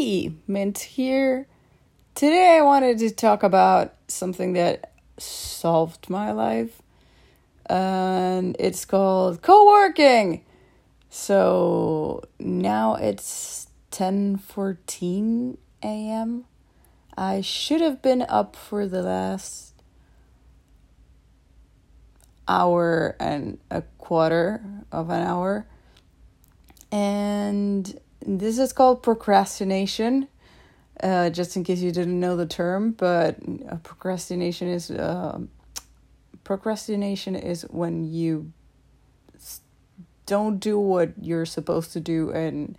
Hey, Mint here. Today I wanted to talk about something that solved my life. And it's called co-working. So now it's 10:14 a.m. I should have been up for the last hour and a quarter of an hour. And this is called procrastination. Uh, just in case you didn't know the term, but uh, procrastination is uh, procrastination is when you don't do what you're supposed to do and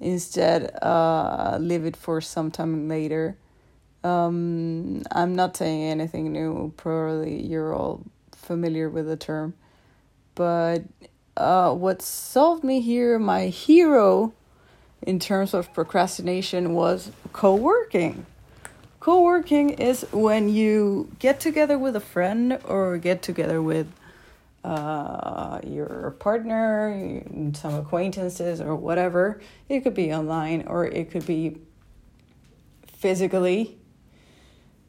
instead uh, leave it for some time later. Um, I'm not saying anything new. Probably you're all familiar with the term, but uh, what solved me here, my hero in terms of procrastination was co-working. Co-working is when you get together with a friend or get together with uh, your partner, some acquaintances or whatever. It could be online or it could be physically.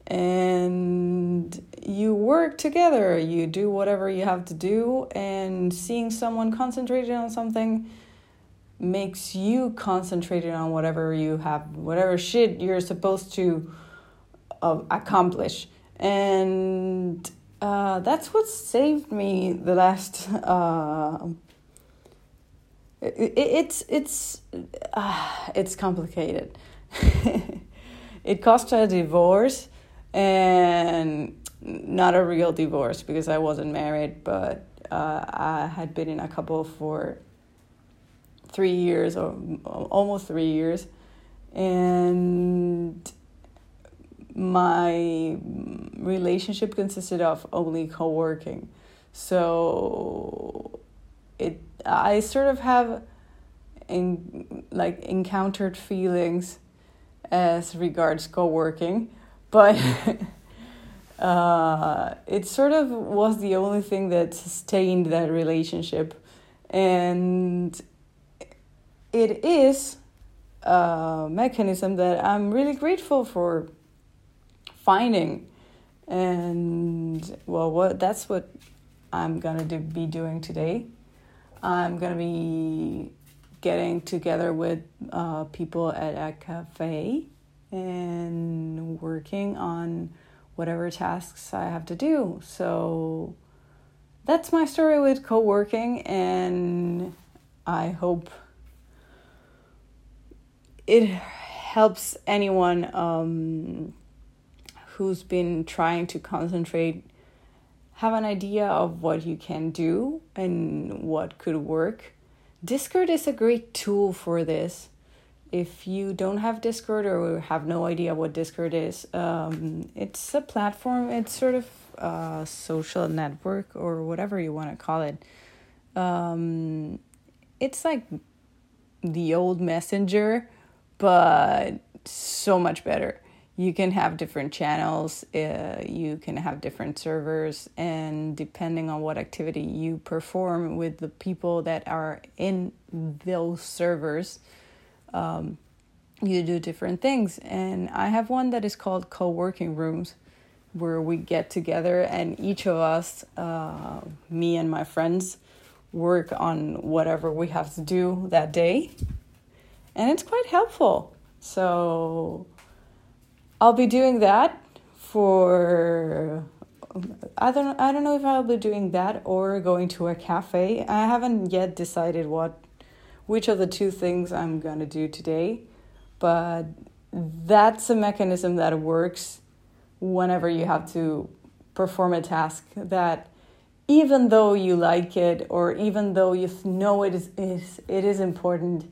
And you work together, you do whatever you have to do, and seeing someone concentrated on something makes you concentrated on whatever you have, whatever shit you're supposed to uh, accomplish. And uh, that's what saved me the last. Uh, it, it's it's uh, it's complicated. it cost a divorce, and not a real divorce because I wasn't married, but uh, I had been in a couple for three years or almost three years, and my relationship consisted of only co-working. So it I sort of have in like encountered feelings as regards co-working, but uh, it sort of was the only thing that sustained that relationship, and it is a mechanism that I'm really grateful for finding. And well, what that's what I'm gonna do, be doing today. I'm gonna be getting together with uh, people at a cafe and working on whatever tasks I have to do. So that's my story with co working, and I hope it helps anyone um, who's been trying to concentrate have an idea of what you can do and what could work. Discord is a great tool for this. If you don't have Discord or have no idea what Discord is, um, it's a platform, it's sort of a social network or whatever you want to call it. Um, it's like the old messenger but so much better. You can have different channels, uh, you can have different servers, and depending on what activity you perform with the people that are in those servers, um, you do different things. And I have one that is called co working rooms, where we get together and each of us, uh, me and my friends, work on whatever we have to do that day and it's quite helpful. So I'll be doing that for I don't I don't know if I'll be doing that or going to a cafe. I haven't yet decided what which of the two things I'm going to do today, but that's a mechanism that works whenever you have to perform a task that even though you like it or even though you know it is, is it is important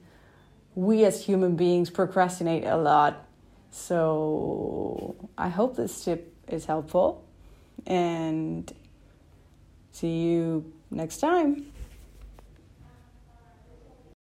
we as human beings procrastinate a lot. So I hope this tip is helpful and see you next time.